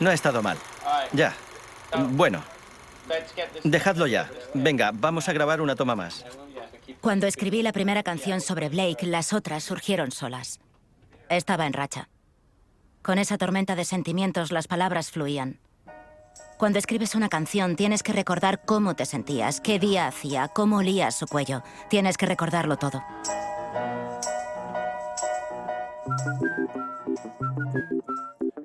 No ha estado mal. Ya. Bueno. Dejadlo ya. Venga, vamos a grabar una toma más. Cuando escribí la primera canción sobre Blake, las otras surgieron solas. Estaba en racha. Con esa tormenta de sentimientos las palabras fluían. Cuando escribes una canción tienes que recordar cómo te sentías, qué día hacía, cómo olías su cuello. Tienes que recordarlo todo.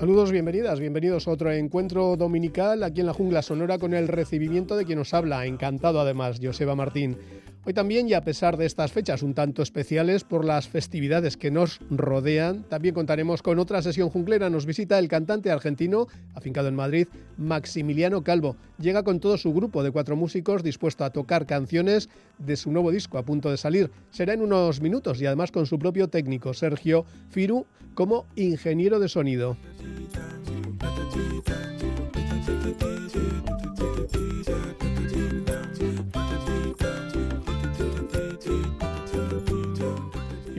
Saludos, bienvenidas, bienvenidos a otro encuentro dominical aquí en la jungla sonora con el recibimiento de quien nos habla. Encantado además, Joseba Martín. Hoy también, y a pesar de estas fechas un tanto especiales por las festividades que nos rodean, también contaremos con otra sesión junglera. Nos visita el cantante argentino, afincado en Madrid, Maximiliano Calvo. Llega con todo su grupo de cuatro músicos dispuesto a tocar canciones de su nuevo disco a punto de salir. Será en unos minutos y además con su propio técnico, Sergio Firu, como ingeniero de sonido.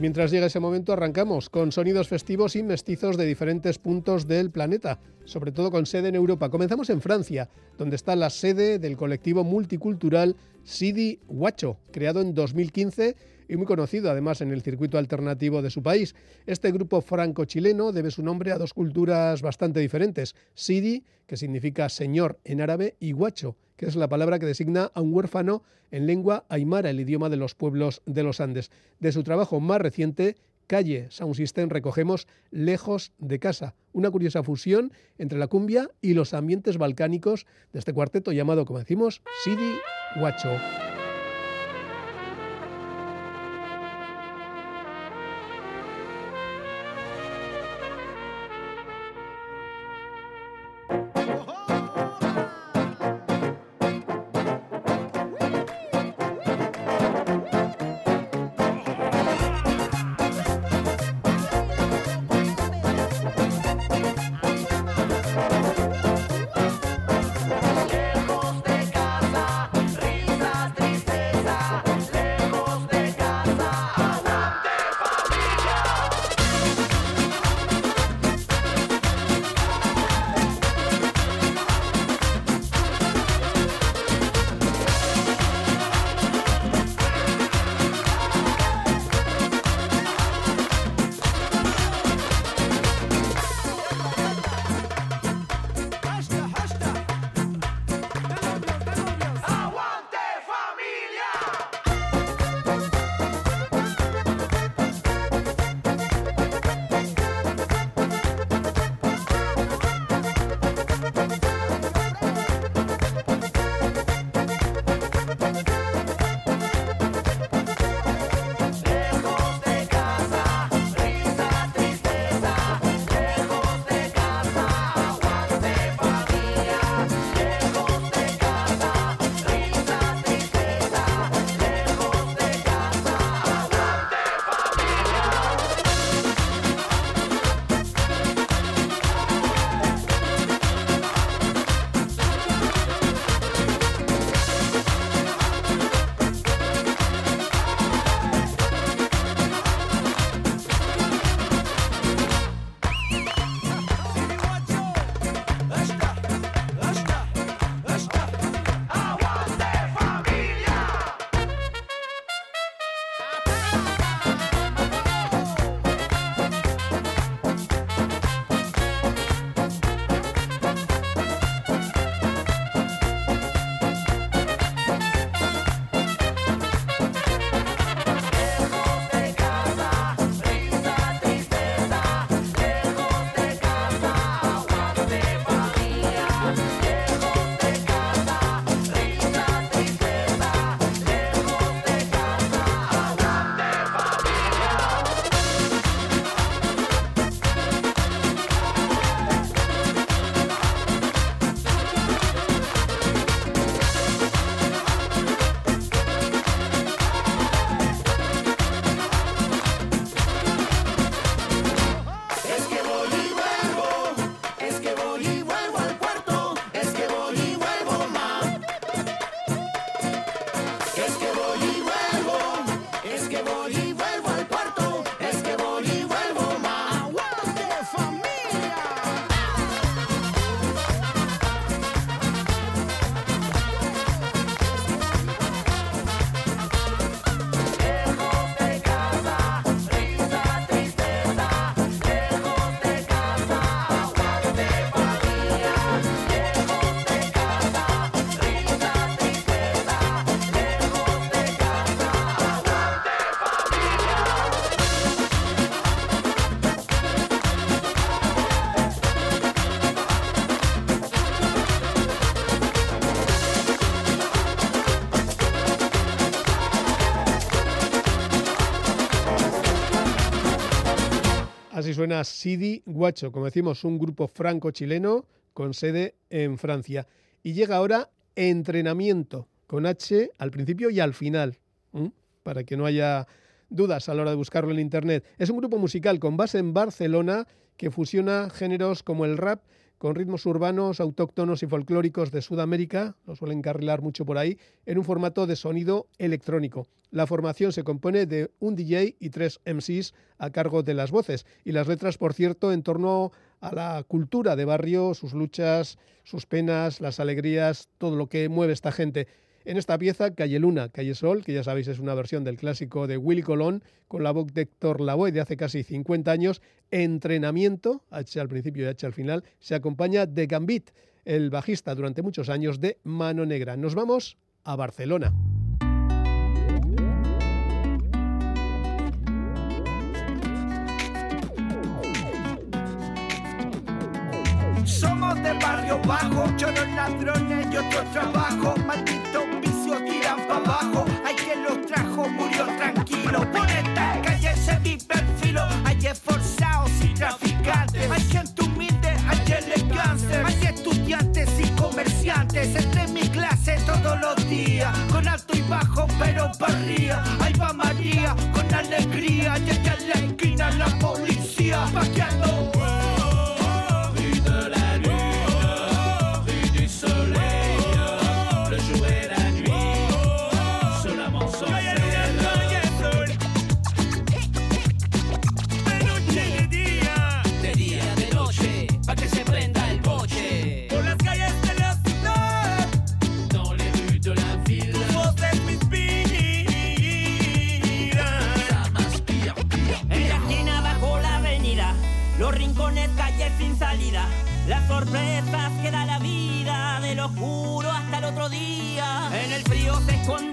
Mientras llega ese momento arrancamos con sonidos festivos y mestizos de diferentes puntos del planeta, sobre todo con sede en Europa. Comenzamos en Francia, donde está la sede del colectivo multicultural Sidi Huacho, creado en 2015 y muy conocido además en el circuito alternativo de su país. Este grupo franco-chileno debe su nombre a dos culturas bastante diferentes, Sidi, que significa señor en árabe, y Huacho, que es la palabra que designa a un huérfano en lengua aymara, el idioma de los pueblos de los Andes. De su trabajo más reciente, Calle Sound System recogemos Lejos de Casa, una curiosa fusión entre la cumbia y los ambientes balcánicos de este cuarteto llamado, como decimos, Sidi Huacho. Suena Sidi Guacho, como decimos, un grupo franco-chileno con sede en Francia. Y llega ahora entrenamiento, con H al principio y al final, para que no haya dudas a la hora de buscarlo en Internet. Es un grupo musical con base en Barcelona que fusiona géneros como el rap con ritmos urbanos, autóctonos y folclóricos de Sudamérica, lo suelen carrilar mucho por ahí, en un formato de sonido electrónico. La formación se compone de un DJ y tres MCs a cargo de las voces, y las letras, por cierto, en torno a la cultura de barrio, sus luchas, sus penas, las alegrías, todo lo que mueve esta gente. En esta pieza, Calle Luna, Calle Sol, que ya sabéis es una versión del clásico de Willy Colón, con la voz de Héctor Lavoe de hace casi 50 años, entrenamiento, H al principio y H al final, se acompaña de Gambit, el bajista durante muchos años de Mano Negra. Nos vamos a Barcelona. Somos de barrio bajo, choros ladrones y otro trabajo. Maldito tiran para abajo. Hay quien los trajo, murió tranquilo. Por esta calle se vive el. Hay esforzados y traficantes. Hay gente humilde, hay elegantes. Hay estudiantes y comerciantes. Entre mi clase todos los días. Con alto y bajo, pero parría. Ahí va María, con alegría. Y allá en la esquina la policía. Sorpresas que da la vida, de lo juro hasta el otro día. En el frío se esconde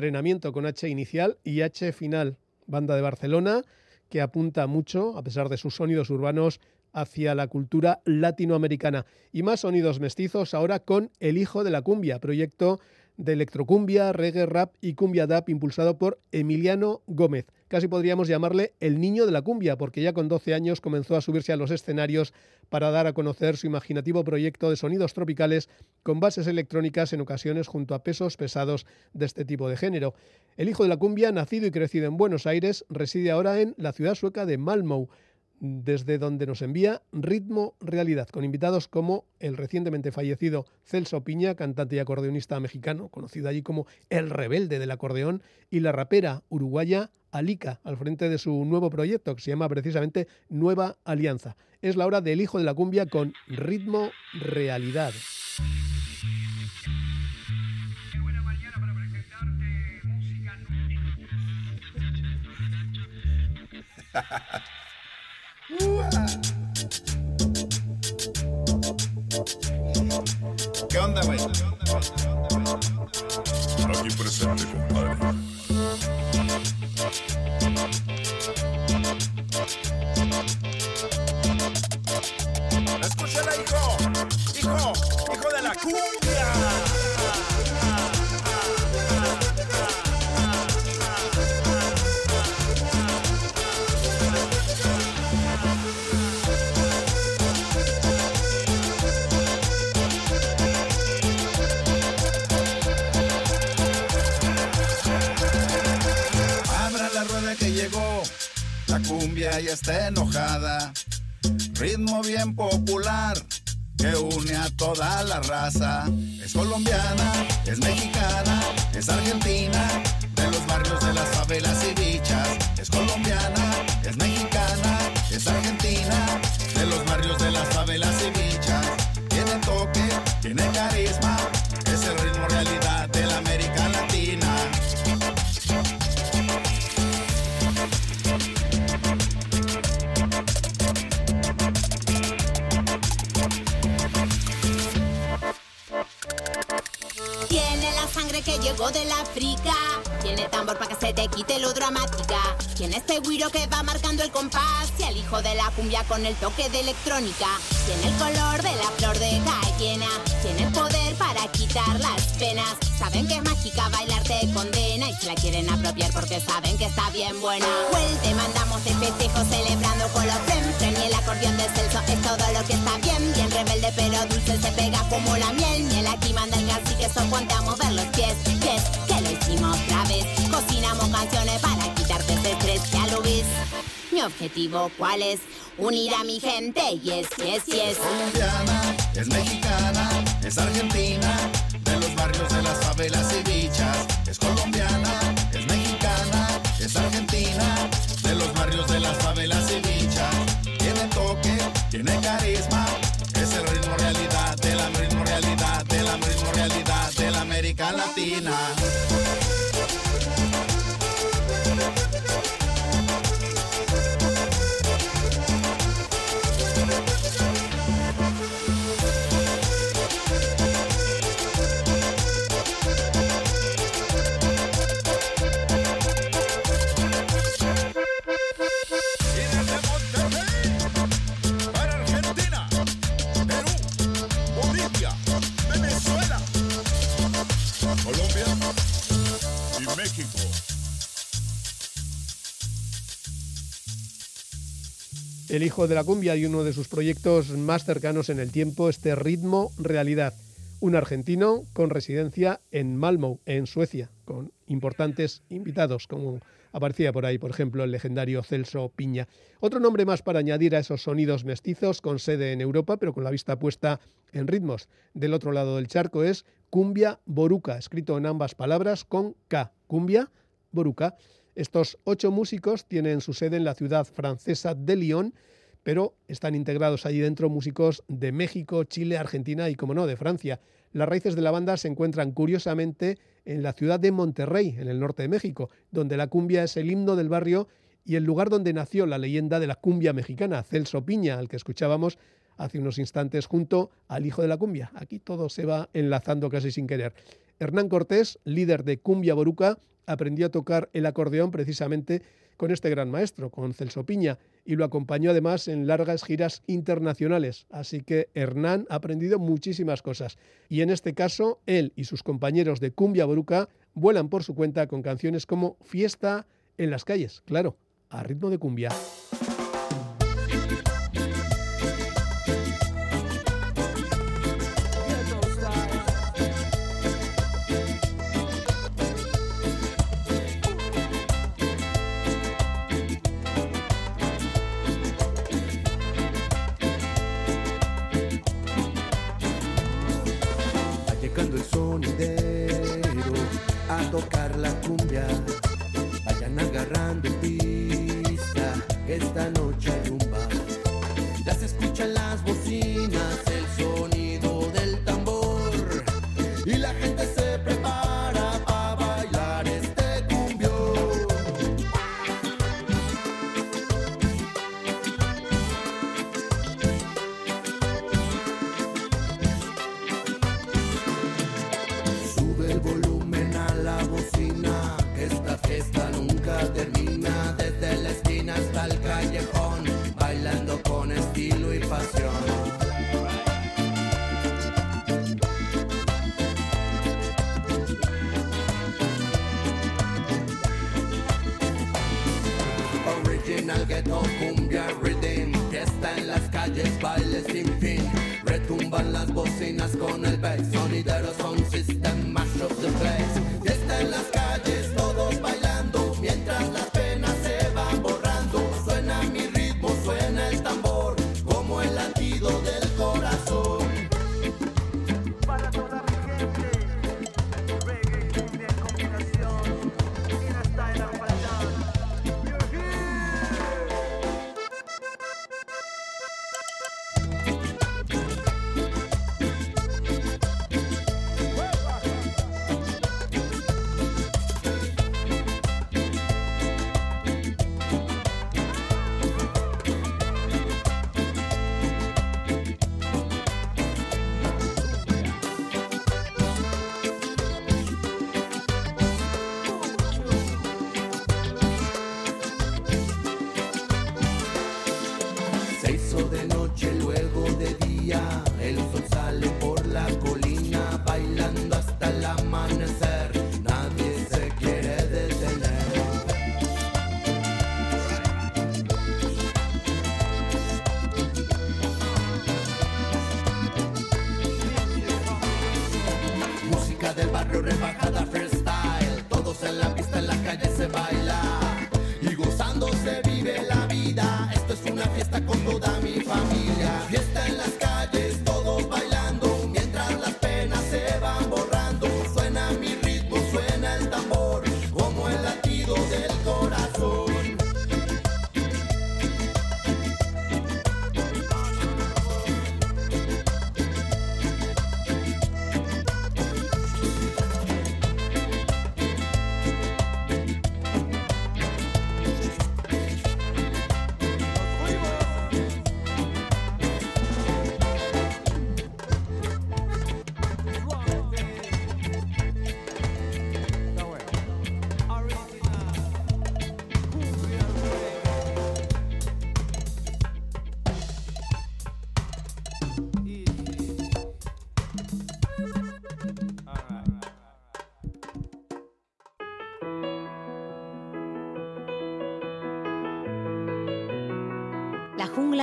Entrenamiento con H inicial y H final. Banda de Barcelona que apunta mucho, a pesar de sus sonidos urbanos, hacia la cultura latinoamericana. Y más sonidos mestizos ahora con El Hijo de la Cumbia, proyecto de electrocumbia, reggae rap y cumbia dap impulsado por Emiliano Gómez. Casi podríamos llamarle el niño de la cumbia, porque ya con 12 años comenzó a subirse a los escenarios para dar a conocer su imaginativo proyecto de sonidos tropicales con bases electrónicas en ocasiones junto a pesos pesados de este tipo de género. El hijo de la cumbia, nacido y crecido en Buenos Aires, reside ahora en la ciudad sueca de Malmö desde donde nos envía Ritmo Realidad, con invitados como el recientemente fallecido Celso Piña, cantante y acordeonista mexicano, conocido allí como el rebelde del acordeón, y la rapera uruguaya Alika, al frente de su nuevo proyecto, que se llama precisamente Nueva Alianza. Es la hora del hijo de la cumbia con Ritmo Realidad. toda la raza. Es colombiana, es mexicana, es argentina, con el toque de electrónica. Tiene el color de la flor de gallina. Tiene el poder para quitar las penas. Saben que es mágica, bailar te condena. Y se la quieren apropiar porque saben que está bien buena. Well, te mandamos el festejo celebrando con los fren, Y el acordeón de Celso es todo lo que está bien. Bien rebelde pero dulce se pega como la miel. Miel aquí manda el gas y que eso ponte objetivo, ¿cuál es? Unir a mi gente. Yes, yes, yes. Es colombiana, es mexicana, es argentina. De los barrios de las favelas y bichas. Es colombiana, es mexicana, es argentina. De los barrios de las favelas y bichas. Tiene toque, tiene carisma. Es el ritmo realidad de la ritmo realidad de la ritmo realidad de la América Latina. El hijo de la cumbia y uno de sus proyectos más cercanos en el tiempo, este ritmo realidad. Un argentino con residencia en Malmö, en Suecia, con importantes invitados, como aparecía por ahí, por ejemplo, el legendario Celso Piña. Otro nombre más para añadir a esos sonidos mestizos, con sede en Europa, pero con la vista puesta en ritmos. Del otro lado del charco es Cumbia Boruca, escrito en ambas palabras con K. Cumbia Boruca. Estos ocho músicos tienen su sede en la ciudad francesa de Lyon, pero están integrados allí dentro músicos de México, Chile, Argentina y, como no, de Francia. Las raíces de la banda se encuentran curiosamente en la ciudad de Monterrey, en el norte de México, donde la cumbia es el himno del barrio y el lugar donde nació la leyenda de la cumbia mexicana, Celso Piña, al que escuchábamos hace unos instantes junto al hijo de la cumbia. Aquí todo se va enlazando casi sin querer. Hernán Cortés, líder de Cumbia Boruca, aprendió a tocar el acordeón precisamente con este gran maestro, con Celso Piña, y lo acompañó además en largas giras internacionales. Así que Hernán ha aprendido muchísimas cosas. Y en este caso, él y sus compañeros de Cumbia Boruca vuelan por su cuenta con canciones como Fiesta en las calles, claro, a ritmo de cumbia.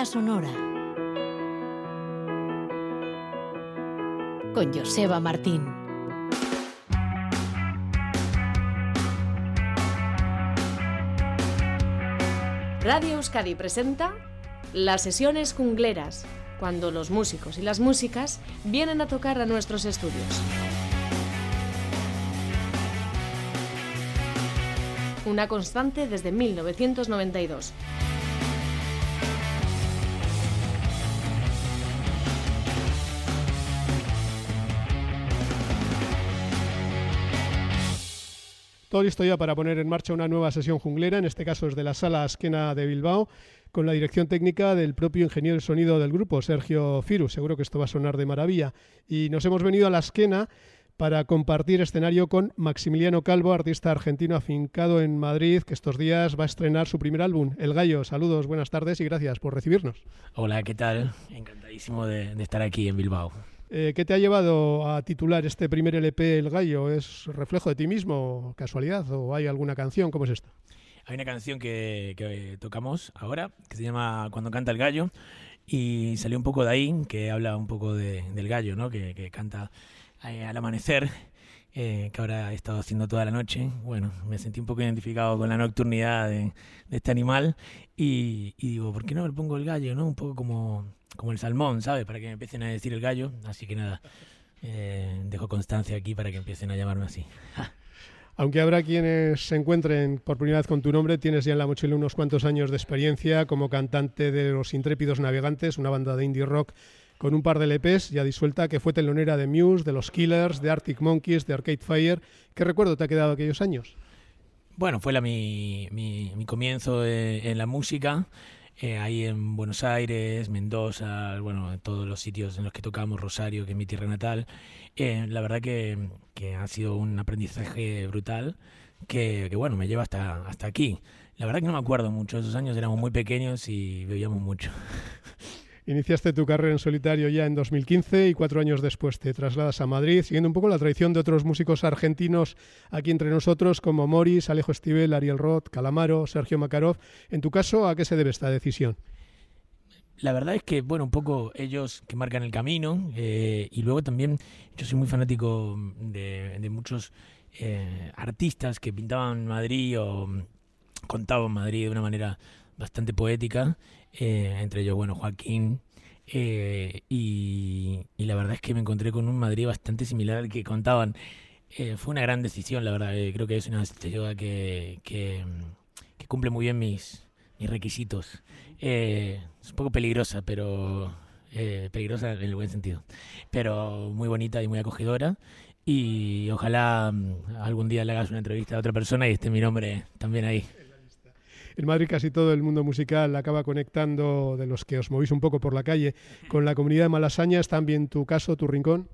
Sonora. Con Joseba Martín. Radio Euskadi presenta las sesiones jungleras, cuando los músicos y las músicas vienen a tocar a nuestros estudios. Una constante desde 1992. Todo listo ya para poner en marcha una nueva sesión junglera, en este caso es de la Sala Asquena de Bilbao, con la dirección técnica del propio ingeniero de sonido del grupo, Sergio Firu. Seguro que esto va a sonar de maravilla. Y nos hemos venido a la Asquena para compartir escenario con Maximiliano Calvo, artista argentino afincado en Madrid, que estos días va a estrenar su primer álbum, El Gallo. Saludos, buenas tardes y gracias por recibirnos. Hola, ¿qué tal? Encantadísimo de estar aquí en Bilbao. Eh, ¿Qué te ha llevado a titular este primer LP El Gallo? ¿Es reflejo de ti mismo, casualidad, o hay alguna canción? ¿Cómo es esto? hay una canción que, que tocamos ahora que se llama Cuando canta el gallo y salió un poco de ahí, que habla un poco de, del gallo, ¿no? Que, que canta eh, al amanecer, eh, que ahora he estado haciendo toda la noche. Bueno, me sentí un poco identificado con la nocturnidad de, de este animal y, y, digo, ¿por qué no le pongo el gallo, no? Un poco como, como el salmón, ¿sabes? Para que me empiecen a decir el gallo. Así que nada, eh, dejo constancia aquí para que empiecen a llamarme así. Aunque habrá quienes se encuentren por primera vez con tu nombre, tienes ya en la mochila unos cuantos años de experiencia como cantante de Los Intrépidos Navegantes, una banda de indie rock con un par de LPs ya disuelta, que fue telonera de Muse, de Los Killers, de Arctic Monkeys, de Arcade Fire. ¿Qué recuerdo te ha quedado aquellos años? Bueno, fue la, mi, mi, mi comienzo de, en la música. Eh, ahí en Buenos Aires, Mendoza, bueno, en todos los sitios en los que tocamos, Rosario, que es mi tierra natal. Eh, la verdad que, que, ha sido un aprendizaje brutal que, que, bueno, me lleva hasta, hasta aquí. La verdad que no me acuerdo mucho, esos años éramos muy pequeños y bebíamos mucho. Iniciaste tu carrera en solitario ya en 2015 y cuatro años después te trasladas a Madrid, siguiendo un poco la tradición de otros músicos argentinos aquí entre nosotros, como Morris, Alejo Stivel, Ariel Roth, Calamaro, Sergio Makarov. En tu caso, ¿a qué se debe esta decisión? La verdad es que, bueno, un poco ellos que marcan el camino eh, y luego también yo soy muy fanático de, muchos eh, artistas que pintaban Madrid o contaban Madrid de una manera bastante poética eh, entre ellos, bueno, Joaquín. Eh, y, la verdad es que me encontré con un Madrid bastante similar al que contaban. Eh, fue una gran decisión, la verdad. Eh, creo que es una ciudad que, cumple muy bien mis, mis requisitos. Es un poco peligrosa, pero peligrosa en el buen sentido. Pero muy bonita y muy acogedora. Y ojalá um, algún día le hagas una entrevista a otra persona y esté mi nombre también ahí. En Madrid casi todo el mundo musical acaba conectando, de los que os movís un poco por la calle, con la comunidad de Malasaña. ¿Es también tu caso, tu rincón?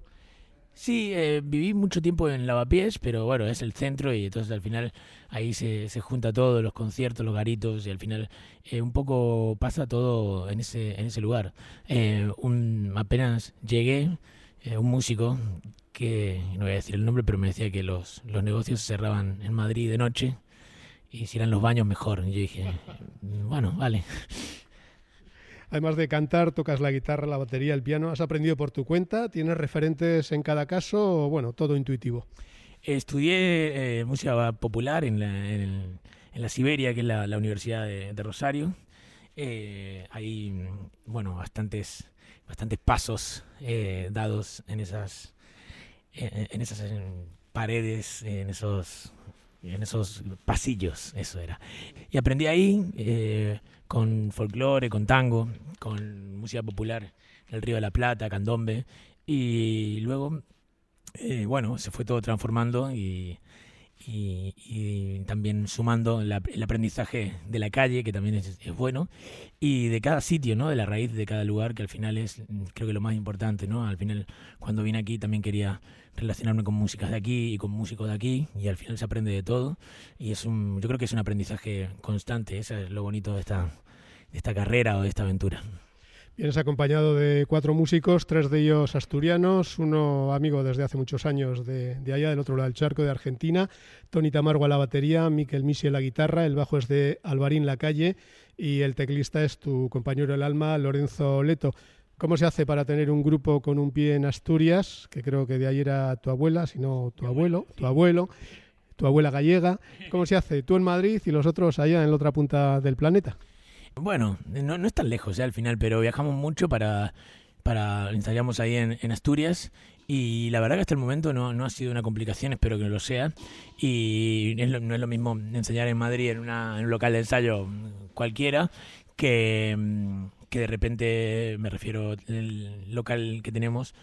Sí, eh, viví mucho tiempo en Lavapiés, pero bueno, es el centro y entonces al final ahí se, junta todo, los conciertos, los garitos y al final eh, un poco pasa todo en ese, lugar. Eh, apenas llegué, eh, un músico que, no voy a decir el nombre, pero me decía que los, los negocios se cerraban en Madrid de noche y si eran los baños mejor. Y yo dije, bueno, vale. Además de cantar, tocas la guitarra, la batería, el piano. ¿Has aprendido por tu cuenta? ¿Tienes referentes en cada caso o, bueno, todo intuitivo? Estudié eh, música popular en la, en, en la, Siberia, que es la, la Universidad de, de Rosario. Eh, hay, bueno, bastantes, bastantes pasos eh, dados en esas, en esas paredes, en esos en esos pasillos, eso era. Y aprendí ahí eh, con folclore, con tango, con música popular, el Río de la Plata, candombe, y luego, eh, bueno, se fue todo transformando y, y, y también sumando la, el aprendizaje de la calle, que también es, es, bueno, y de cada sitio, ¿no? De la raíz de cada lugar, que al final es, creo que lo más importante, ¿no? Al final, cuando vine aquí también quería relacionarme con músicas de aquí y con músicos de aquí, y al final se aprende de todo, y es un, yo creo que es un aprendizaje constante, eso es lo bonito de esta, de esta carrera o de esta aventura. Vienes acompañado de cuatro músicos, tres de ellos asturianos, uno amigo desde hace muchos años de, de allá, del otro lado del charco, de Argentina, Tony Tamargo a la batería, Miquel Misi a la guitarra, el bajo es de Alvarín Lacalle y el teclista es tu compañero del alma, Lorenzo Leto. ¿Cómo se hace para tener un grupo con un pie en Asturias, que creo que de ahí era tu abuela, si no tu abuelo, tu abuelo, tu abuela gallega? ¿Cómo se hace? Tú en Madrid y los otros allá en la otra punta del planeta. Bueno, no, no es tan lejos ¿eh? al final, pero viajamos mucho para, para ensayamos ahí en, en, Asturias y la verdad que hasta el momento no, no ha sido una complicación, espero que no lo sea. Y es lo, no es lo mismo enseñar en Madrid en, una, en un local de ensayo cualquiera que, que de repente, me refiero, el local que tenemos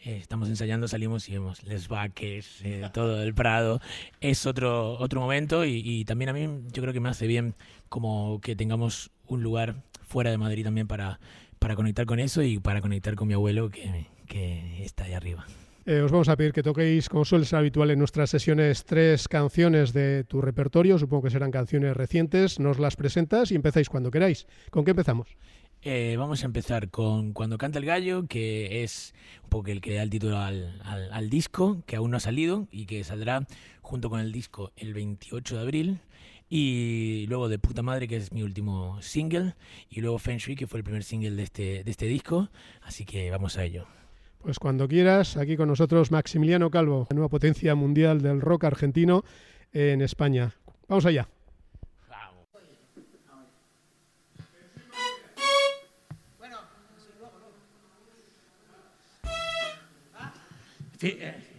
eh, estamos ensayando, salimos y vemos Les Vaques, eh, todo el Prado. Es otro, otro momento y, y, también a mí yo creo que me hace bien como que tengamos un lugar fuera de Madrid también para, para conectar con eso y para conectar con mi abuelo que, que está ahí arriba. Eh, os vamos a pedir que toquéis, como suele ser habitual en nuestras sesiones, tres canciones de tu repertorio. Supongo que serán canciones recientes. Nos las presentas y empezáis cuando queráis. ¿Con qué empezamos? Eh, vamos a empezar con Cuando canta el gallo, que es un poco el que da el título al, al, disco, que aún no ha salido y que saldrá junto con el disco el 28 de abril. Y luego De puta madre, que es mi último single. Y luego Feng Shui, que fue el primer single de este, de este disco. Así que vamos a ello. Pues cuando quieras, aquí con nosotros Maximiliano Calvo, la nueva potencia mundial del rock argentino en España. Vamos allá. the end.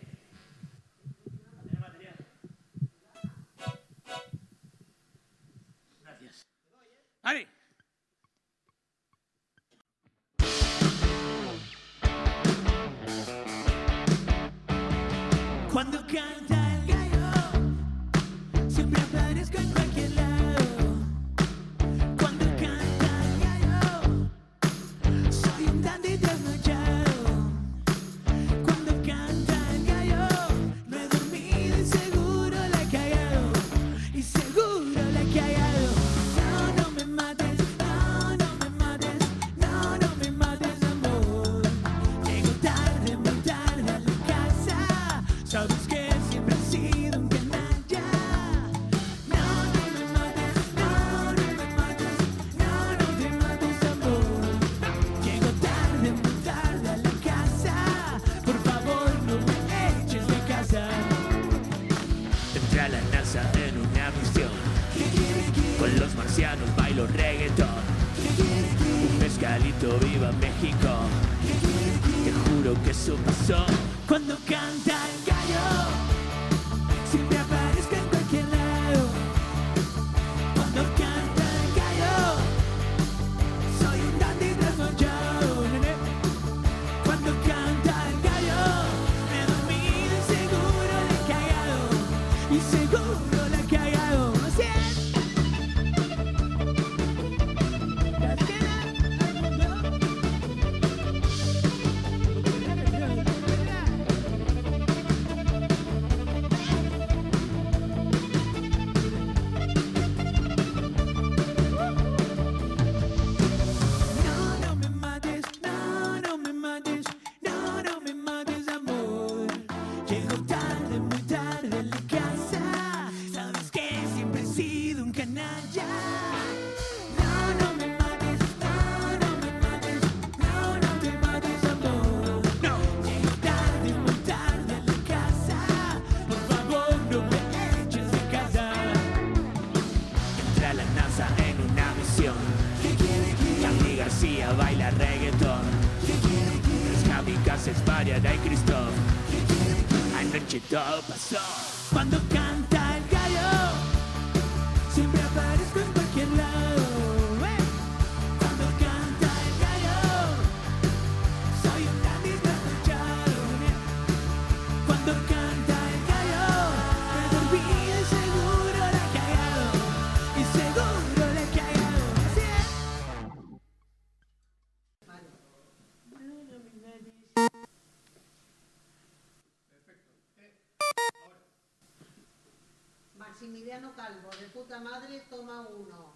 de puta madre, toma uno.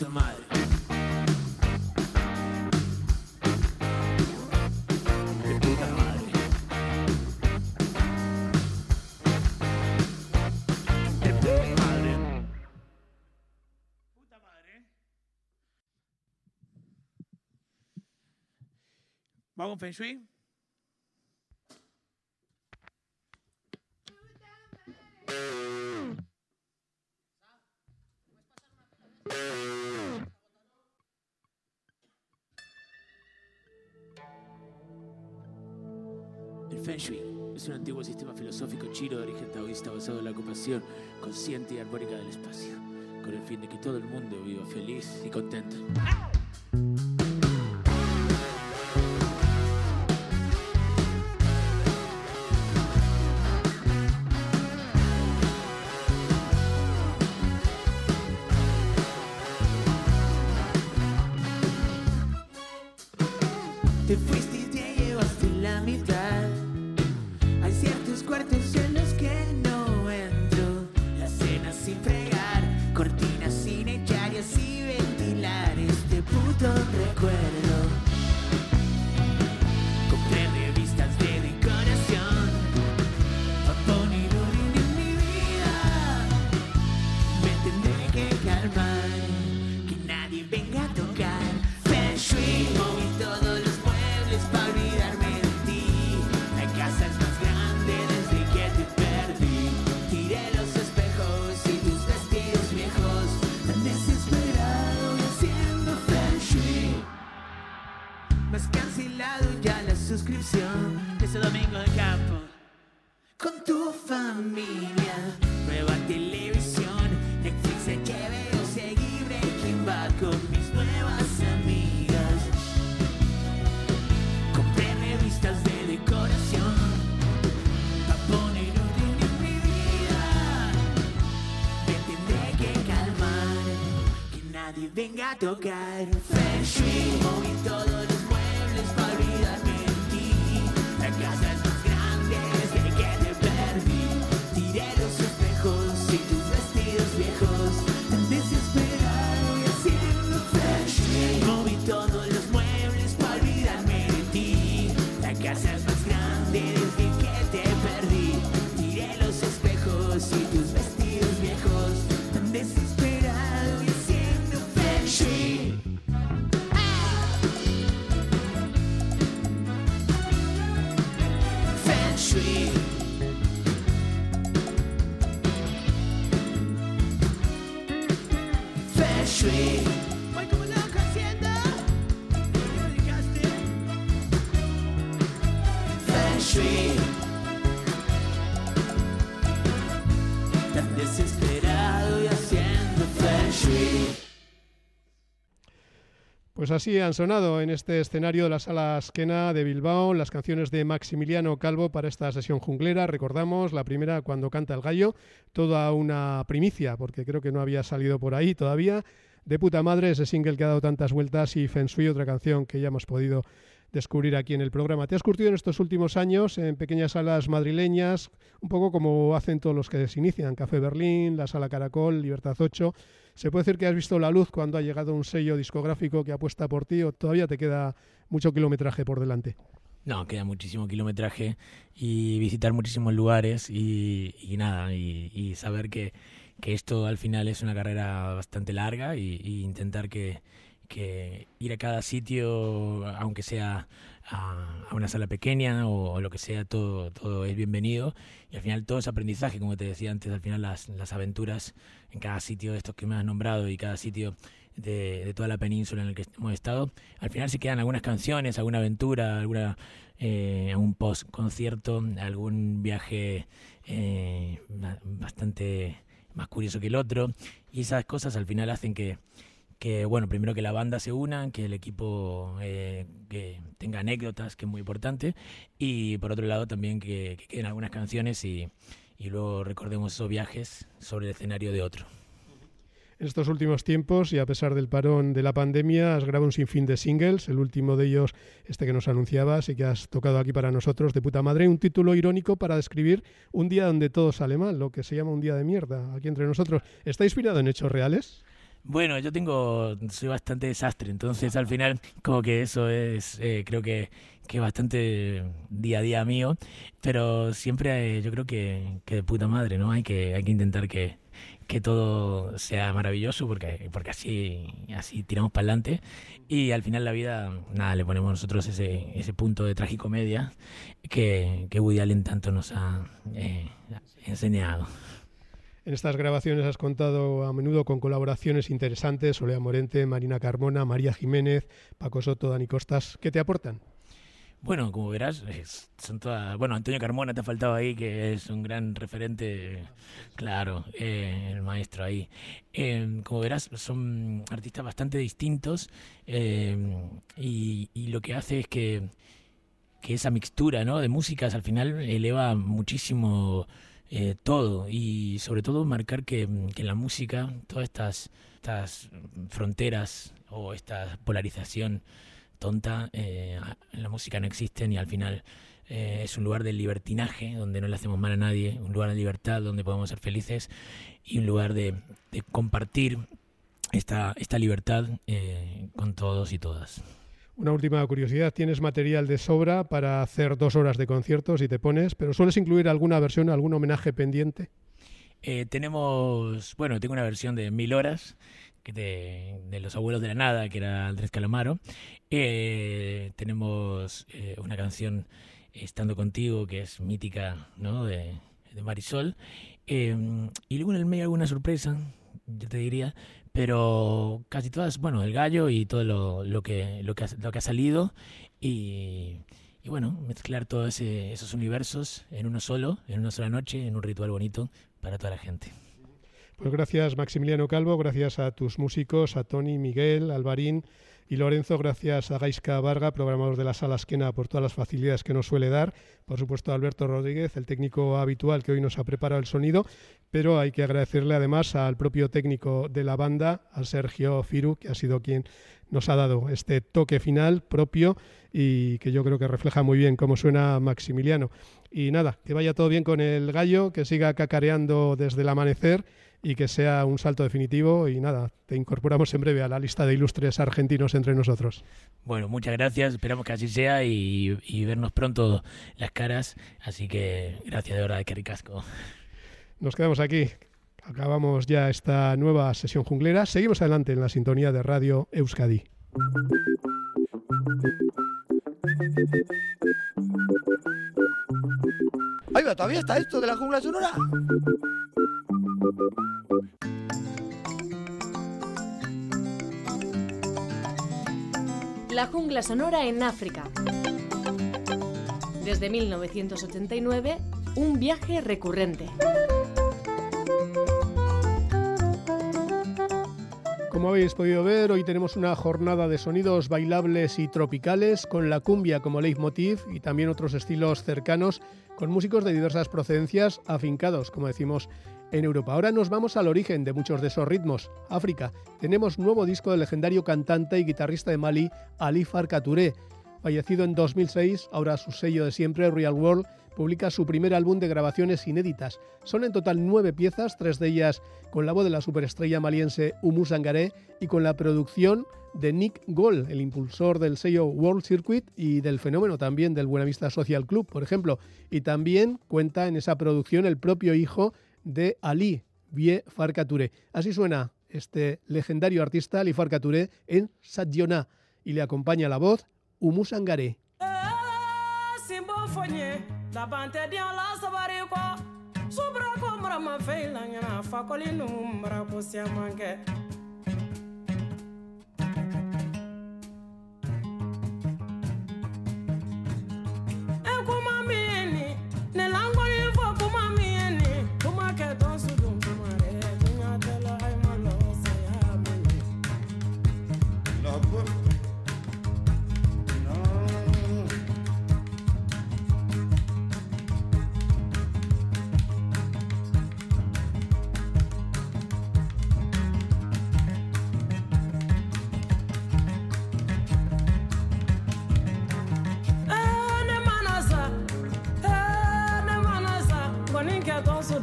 Puta madre. De puta madre. Puta madre. ¿Vamos Feng? Es un antiguo sistema filosófico chino de origen taoísta basado en la ocupación consciente y armónica del espacio, con el fin de que todo el mundo viva feliz y contento. Te venga a tocar. Feng Shui, moví todos los muebles para olvidarme Pues así han sonado en este escenario de la sala Esquena de Bilbao las canciones de Maximiliano Calvo para esta sesión junglera. Recordamos la primera cuando canta el gallo, toda una primicia, porque creo que no había salido por ahí todavía. De puta madre, ese single que ha dado tantas vueltas y Feng Shui, otra canción que ya hemos podido descubrir aquí en el programa. Te has curtido en estos últimos años en pequeñas salas madrileñas, un poco como hacen todos los que se inician, Café Berlín, la Sala Caracol, Libertad 8. ¿Se puede decir que has visto la luz cuando ha llegado un sello discográfico que apuesta por ti o todavía te queda mucho kilometraje por delante? No, queda muchísimo kilometraje y visitar muchísimos lugares y, nada, y, y saber que, que, esto al final es una carrera bastante larga y, y intentar que, que, ir a cada sitio, aunque sea a, una sala pequeña o, lo que sea, todo, todo es bienvenido y al final todo es aprendizaje, como te decía antes, al final las, las aventuras en cada sitio de estos que me has nombrado y cada sitio de, toda la península en el que hemos estado. Al final se quedan algunas canciones, alguna aventura, alguna eh, algún post concierto, algún viaje eh, bastante más curioso que el otro. Y esas cosas al final hacen que, que bueno, primero que la banda se una, que el equipo eh, que tenga anécdotas, que es muy importante, y por otro lado también que, que queden algunas canciones y, y luego recordemos esos viajes sobre el escenario de otro. En estos últimos tiempos, y a pesar del parón de la pandemia, has grabado un sinfín de singles. El último de ellos, este que nos anunciabas y que has tocado aquí para nosotros, de puta madre, un título irónico para describir un día donde todo sale mal, lo que se llama un día de mierda, aquí entre nosotros. ¿Está inspirado en hechos reales? Bueno, yo tengo, soy bastante desastre, entonces al final como que eso es, eh, creo que, que bastante día a día mío, pero siempre eh, yo creo que, que de puta madre, ¿no? Hay que, hay que intentar que, que todo sea maravilloso porque, porque así, así tiramos para adelante y al final la vida, nada, le ponemos nosotros ese, ese punto de tragicomedia que, que Woody Allen tanto nos ha eh, enseñado. En estas grabaciones has contado a menudo con colaboraciones interesantes, Solea Morente, Marina Carmona, María Jiménez, Paco Soto, Dani Costas. ¿Qué te aportan? Bueno, como verás, son todas. Bueno, Antonio Carmona te ha faltado ahí, que es un gran referente, claro, eh, el maestro ahí. Eh, como verás, son artistas bastante distintos y, y, lo que hace es que, que esa mixtura ¿no? de músicas al final eleva muchísimo todo y sobre todo marcar que, que en la música todas estas, estas fronteras o esta polarización tonta, eh, en la música no existen y al final eh, es un lugar de libertinaje donde no le hacemos mal a nadie, un lugar de libertad donde podemos ser felices y un lugar de, de compartir esta, esta libertad eh, con todos y todas. Una última curiosidad, tienes material de sobra para hacer dos horas de conciertos y te pones, pero ¿sueles incluir alguna versión, algún homenaje pendiente? Eh, tenemos, bueno, tengo una versión de mil horas de, de, Los Abuelos de la Nada, que era Andrés Calamaro. Eh, tenemos eh, una canción, Estando Contigo, que es mítica, ¿no? De, de Marisol. Y luego en el medio alguna sorpresa, yo te diría, pero casi todas, bueno, el gallo y todo lo, lo, que, lo, que, ha, lo que ha salido. Y, y bueno, mezclar todos esos universos en uno solo, en una sola noche, en un ritual bonito para toda la gente. Pues gracias Maximiliano Calvo, gracias a tus músicos, a Tony, Miguel, Alvarín y Lorenzo, gracias a Gaisca Varga, programador de la Sala Esquena, por todas las facilidades que nos suele dar. Por supuesto a Alberto Rodríguez, el técnico habitual que hoy nos ha preparado el sonido, pero hay que agradecerle además al propio técnico de la banda, a Sergio Firu, que ha sido quien nos ha dado este toque final propio y que yo creo que refleja muy bien cómo suena Maximiliano. Y nada, que vaya todo bien con el gallo, que siga cacareando desde el amanecer y que sea un salto definitivo. Y nada, te incorporamos en breve a la lista de ilustres argentinos entre nosotros. Bueno, muchas gracias, esperamos que así sea y, y vernos pronto las caras. Así que gracias de verdad, que ricasco. Nos quedamos aquí. Acabamos ya esta nueva sesión junglera. Seguimos adelante en la sintonía de Radio Euskadi. Ay, ¿todavía está esto de la jungla sonora? La jungla sonora en África. Desde 1989, un viaje recurrente. Como habéis podido ver, hoy tenemos una jornada de sonidos bailables y tropicales con la cumbia como leitmotiv y también otros estilos cercanos con músicos de diversas procedencias afincados, como decimos, en Europa. Ahora nos vamos al origen de muchos de esos ritmos, África. Tenemos nuevo disco del legendario cantante y guitarrista de Mali, Ali Farka Touré. Fallecido en 2006, ahora su sello de siempre, Real World, publica su primer álbum de grabaciones inéditas. Son en total nueve piezas, tres de ellas con la voz de la superestrella maliense Umu Sangaré y con la producción de Nick Gold, el impulsor del sello World Circuit y del fenómeno también del Buenavista Social Club, por ejemplo. Y también cuenta en esa producción el propio hijo de Ali, Vie Farka Touré. Así suena este legendario artista Ali Farka Touré en Sadjona y le acompaña la voz Umu Sangaré. La bante di la sabari ko Subra ko mara ma fe la ngana fakoli numba mara ko siamanke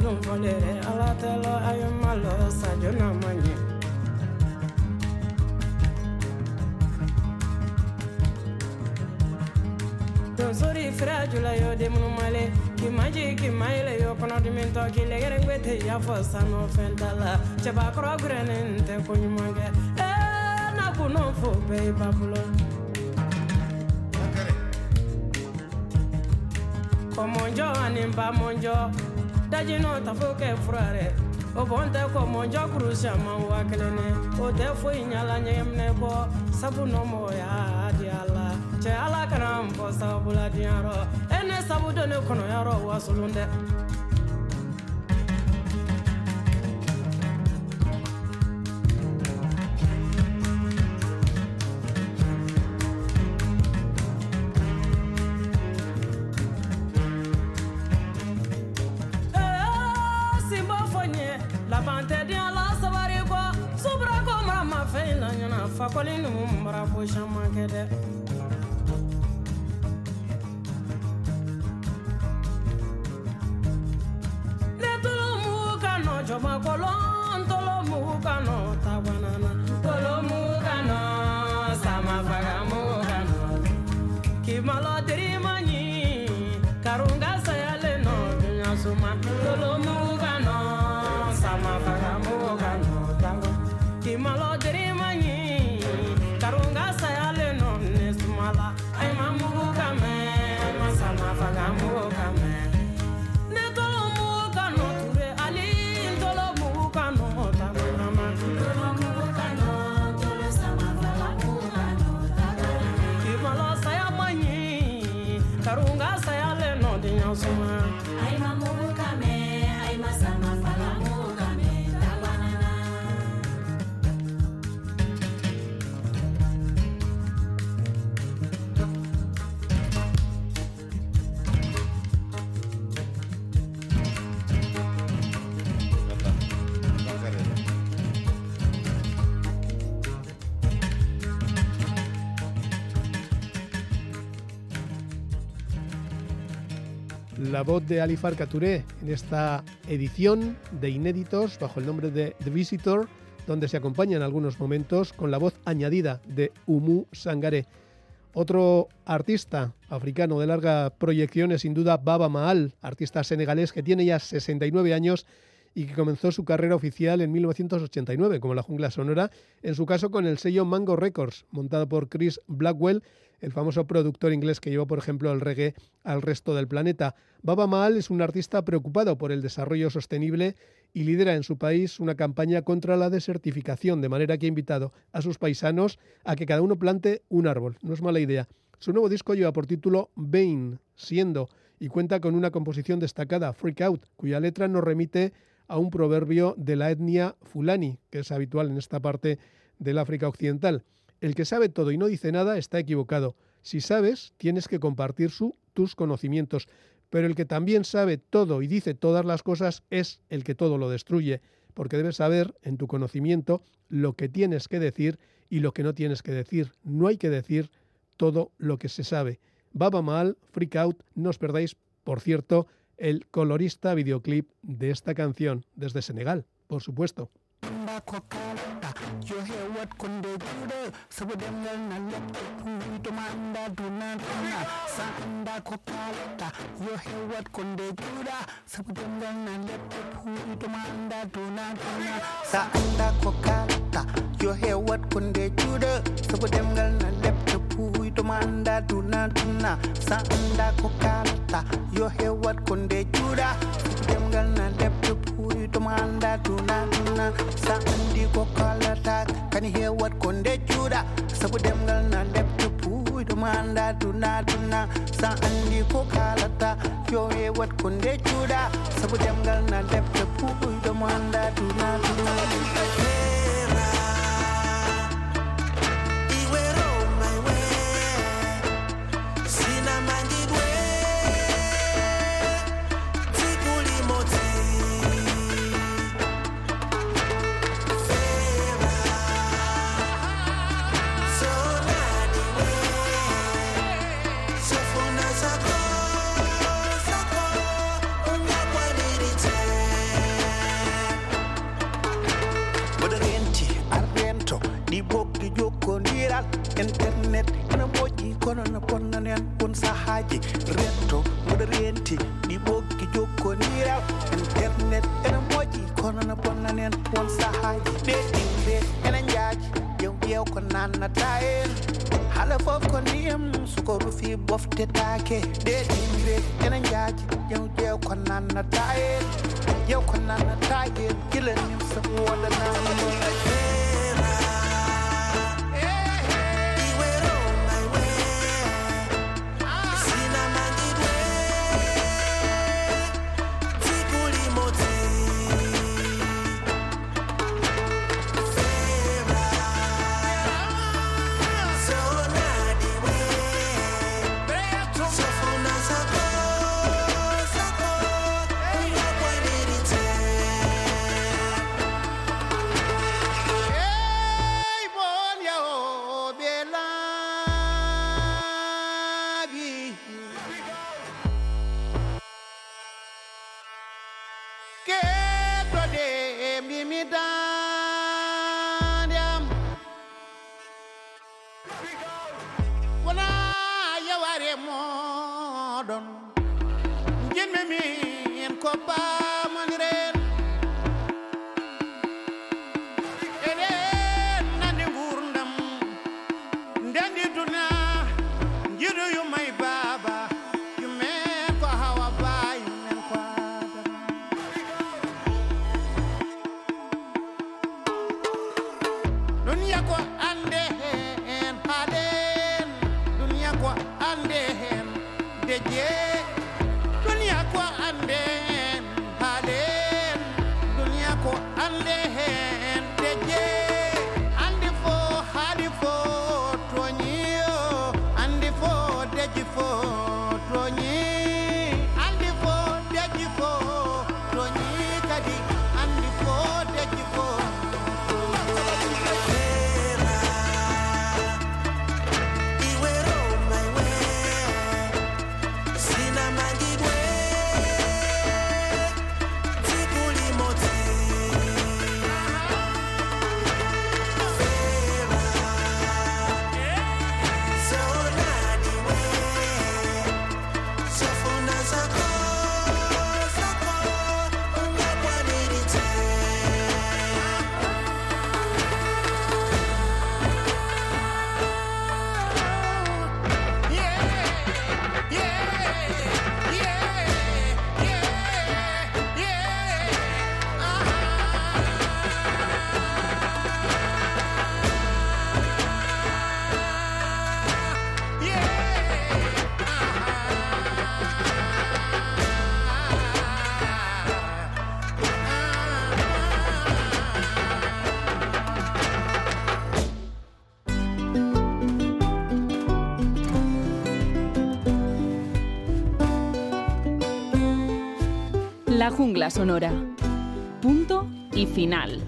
dun folere ala ayo malo sa jona manye don fragile yo de munu male ki maji ki maile yo kono dimin to ki legere ngwete ya fo sano fentala cheba kro grenen te kunyumange eh na kuno fo be babulo Komonjo animba monjo, daji nɔ tafo kɛ fura rɛ o bɔn tɛ kɔ mɔnjɔ kuru siama wa kelen o tɛ foyi ɲala ɲɛminɛ bɔ sabu no mɔgɔya di a la cɛ ala kana n fɔ sabula e ne sabu do ne kɔnɔyarɔ wasolon dɛ hoje. La voz de Ali Farka Touré en esta edición de inéditos bajo el nombre de The Visitor, donde se acompaña en algunos momentos con la voz añadida de Umu Sangare. Otro artista africano de larga proyección es sin duda Baba Maal, artista senegalés que tiene ya 69 años y que comenzó su carrera oficial en 1989 como la jungla sonora, en su caso con el sello Mango Records, montado por Chris Blackwell, el famoso productor inglés que llevó, por ejemplo, el reggae al resto del planeta. Baba Maal es un artista preocupado por el desarrollo sostenible y lidera en su país una campaña contra la desertificación, de manera que ha invitado a sus paisanos a que cada uno plante un árbol. No es mala idea. Su nuevo disco lleva por título Bane, siendo, y cuenta con una composición destacada, Freak Out, cuya letra nos remite a un proverbio de la etnia fulani, que es habitual en esta parte del África Occidental. El que sabe todo y no dice nada está equivocado. Si sabes, tienes que compartir tus conocimientos. Pero el que también sabe todo y dice todas las cosas es el que todo lo destruye, porque debes saber en tu conocimiento lo que tienes que decir y lo que no tienes que decir. No hay que decir todo lo que se sabe. Baba Mal, Freak Out, no os perdáis, por cierto, el colorista videoclip de esta canción desde Senegal, por supuesto. kuito manda duna duna sanda ko kalta yo he wat konde jura. Dem galna debto kuito manda duna duna sandi ko kalata kan he wat konde jura. Sabu dem galna debto kuito manda duna duna sandi ko kalata yo he wat konde jura. Na dem galna debto kuito manda duna duna internet ena moƴƴi kono no ponnanen won sahaji haji retto mboɗo renti ɗi ɓoggi jokkodira internet ene moƴƴi kono no bonnanen won sahaji ɗe ɗimɓe ene jaaji ƴew ƴeew ko nannata en haala fof ko ndiyam suko rufi boftetake ɗe ɗimɓe ene jaaji ƴew ƴeew ko nannata en ƴew ko nannata en gila nimsa wodanama La jungla sonora. Punto y final.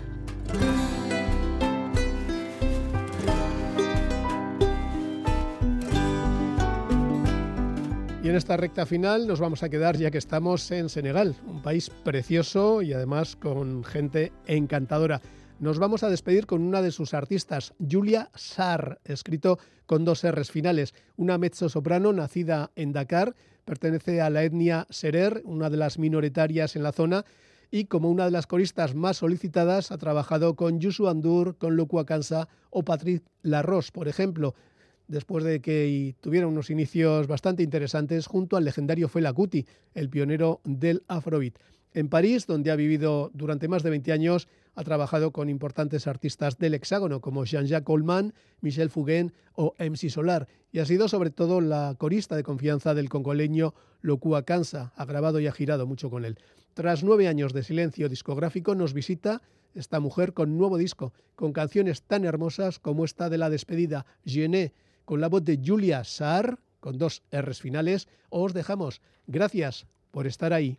Y en esta recta final nos vamos a quedar ya que estamos en Senegal, un país precioso y además con gente encantadora. Nos vamos a despedir con una de sus artistas, Julia Sarr, escrito con dos R's finales, una mezzo-soprano nacida en Dakar, pertenece a la etnia Serer, una de las minoritarias en la zona, y como una de las coristas más solicitadas ha trabajado con Yusu Andur, con Loku Akansa o Patrick Larros, por ejemplo, después de que tuviera unos inicios bastante interesantes junto al legendario Fela Kuti, el pionero del Afrobeat. En París, donde ha vivido durante más de 20 años, ha trabajado con importantes artistas del hexágono como Jean-Jacques Goldman, Michel Fugain o MC Solar y ha sido sobre todo la corista de confianza del congoleño Lokua Kansa. Ha grabado y ha girado mucho con él. Tras nueve años de silencio discográfico nos visita esta mujer con nuevo disco, con canciones tan hermosas como esta de la despedida, Gené, con la voz de Julia Saar, con dos R's finales. Os dejamos. Gracias por estar ahí.